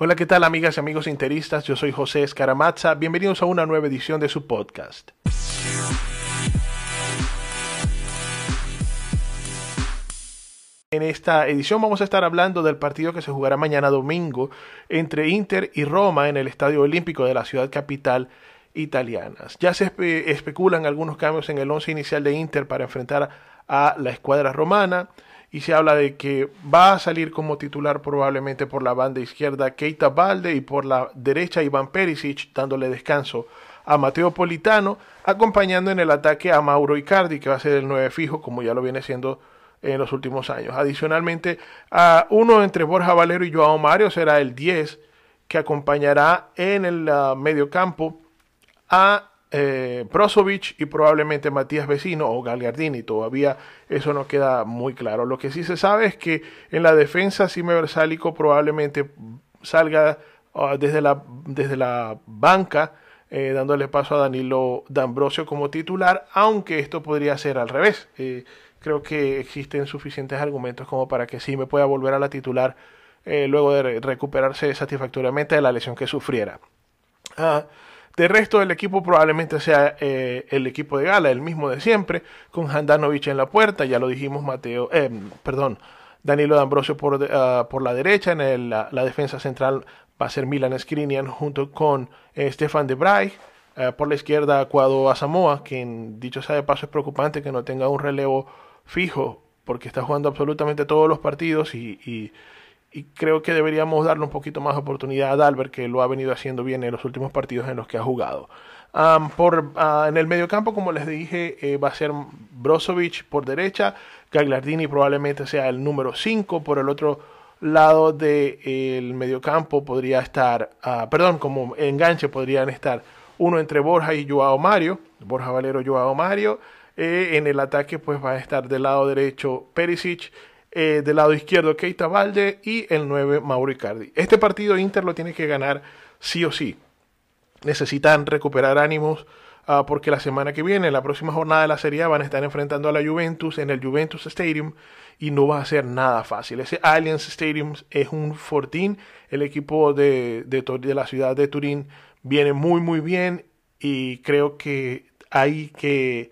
Hola, ¿qué tal amigas y amigos interistas? Yo soy José Escaramazza. Bienvenidos a una nueva edición de su podcast. En esta edición vamos a estar hablando del partido que se jugará mañana domingo entre Inter y Roma en el Estadio Olímpico de la ciudad capital italiana. Ya se especulan algunos cambios en el once inicial de Inter para enfrentar a la escuadra romana y se habla de que va a salir como titular probablemente por la banda izquierda Keita Balde y por la derecha Iván Perisic dándole descanso a Mateo Politano, acompañando en el ataque a Mauro Icardi, que va a ser el 9 fijo, como ya lo viene siendo en los últimos años. Adicionalmente, a uno entre Borja Valero y Joao Mario será el 10, que acompañará en el uh, medio campo a eh, y probablemente Matías Vecino o Galgardini. Todavía eso no queda muy claro. Lo que sí se sabe es que en la defensa Sime Versálico probablemente salga ah, desde, la, desde la banca. Eh, dándole paso a Danilo D'Ambrosio como titular, aunque esto podría ser al revés. Eh, creo que existen suficientes argumentos como para que sí me pueda volver a la titular eh, luego de recuperarse satisfactoriamente de la lesión que sufriera. Ah, de resto del equipo probablemente sea eh, el equipo de gala, el mismo de siempre, con Handanovic en la puerta, ya lo dijimos Mateo, eh, perdón, Danilo D'Ambrosio por, uh, por la derecha, en la, defensa central va a ser Milan Skriniar junto con eh, Stefan de Vrij, por la izquierda Cuado Asamoah, quien dicho sea de paso es preocupante que no tenga un relevo fijo, porque está jugando absolutamente todos los partidos y creo que deberíamos darle un poquito más oportunidad a Dalbert, que lo ha venido haciendo bien en los últimos partidos en los que ha jugado. por, ah, en el mediocampo, como les dije, eh, va a ser Brozovic por derecha, Gagliardini probablemente sea el número 5, por el otro lado del de, mediocampo podría estar, uh, perdón, como enganche podrían estar uno entre Borja y Joao Mario, Borja Valero, Joao Mario, eh, en el ataque pues va a estar del lado derecho Perisic, eh, del lado izquierdo Keita Valde y el 9 Mauro Icardi. Este partido Inter lo tiene que ganar sí o sí. Necesitan recuperar ánimos uh, porque la semana que viene, la próxima jornada de la Serie A, van a estar enfrentando a la Juventus en el Juventus Stadium y no va a ser nada fácil. Ese Allianz Stadium es un fortín. El equipo de, de la ciudad de Turín viene muy muy bien y creo que hay que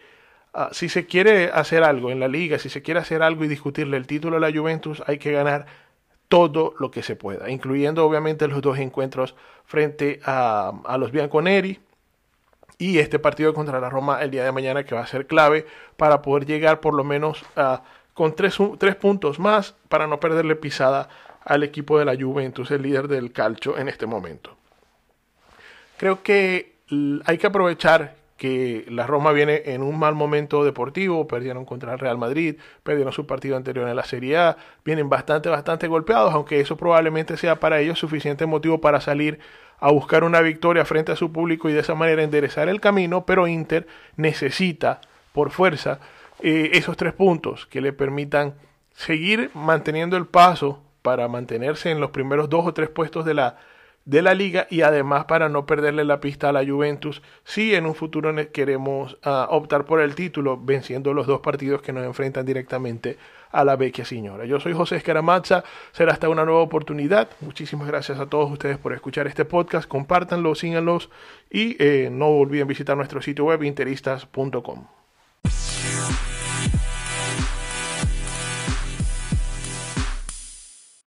Ah, si se quiere hacer algo en la liga, si se quiere hacer algo y discutirle el título a la Juventus, hay que ganar todo lo que se pueda, incluyendo obviamente los dos encuentros frente a, los Bianconeri y este partido contra la Roma el día de mañana que va a ser clave para poder llegar por lo menos a, con tres, tres puntos más para no perderle pisada al equipo de la Juventus, el líder del calcio en este momento. Creo que hay que aprovechar que la Roma viene en un mal momento deportivo, perdieron contra el Real Madrid, perdieron su partido anterior en la Serie A, vienen bastante, bastante golpeados, aunque eso probablemente sea para ellos suficiente motivo para salir a buscar una victoria frente a su público y de esa manera enderezar el camino, pero Inter necesita por fuerza eh, esos tres puntos que le permitan seguir manteniendo el paso para mantenerse en los primeros dos o tres puestos de la de la liga y además para no perderle la pista a la Juventus si en un futuro queremos ah, optar por el título venciendo los dos partidos que nos enfrentan directamente a la vecchia señora. Yo soy José Escaramazza, será hasta una nueva oportunidad. Muchísimas gracias a todos ustedes por escuchar este podcast, compártanlo, síganlos y eh, no olviden visitar nuestro sitio web interistas.com.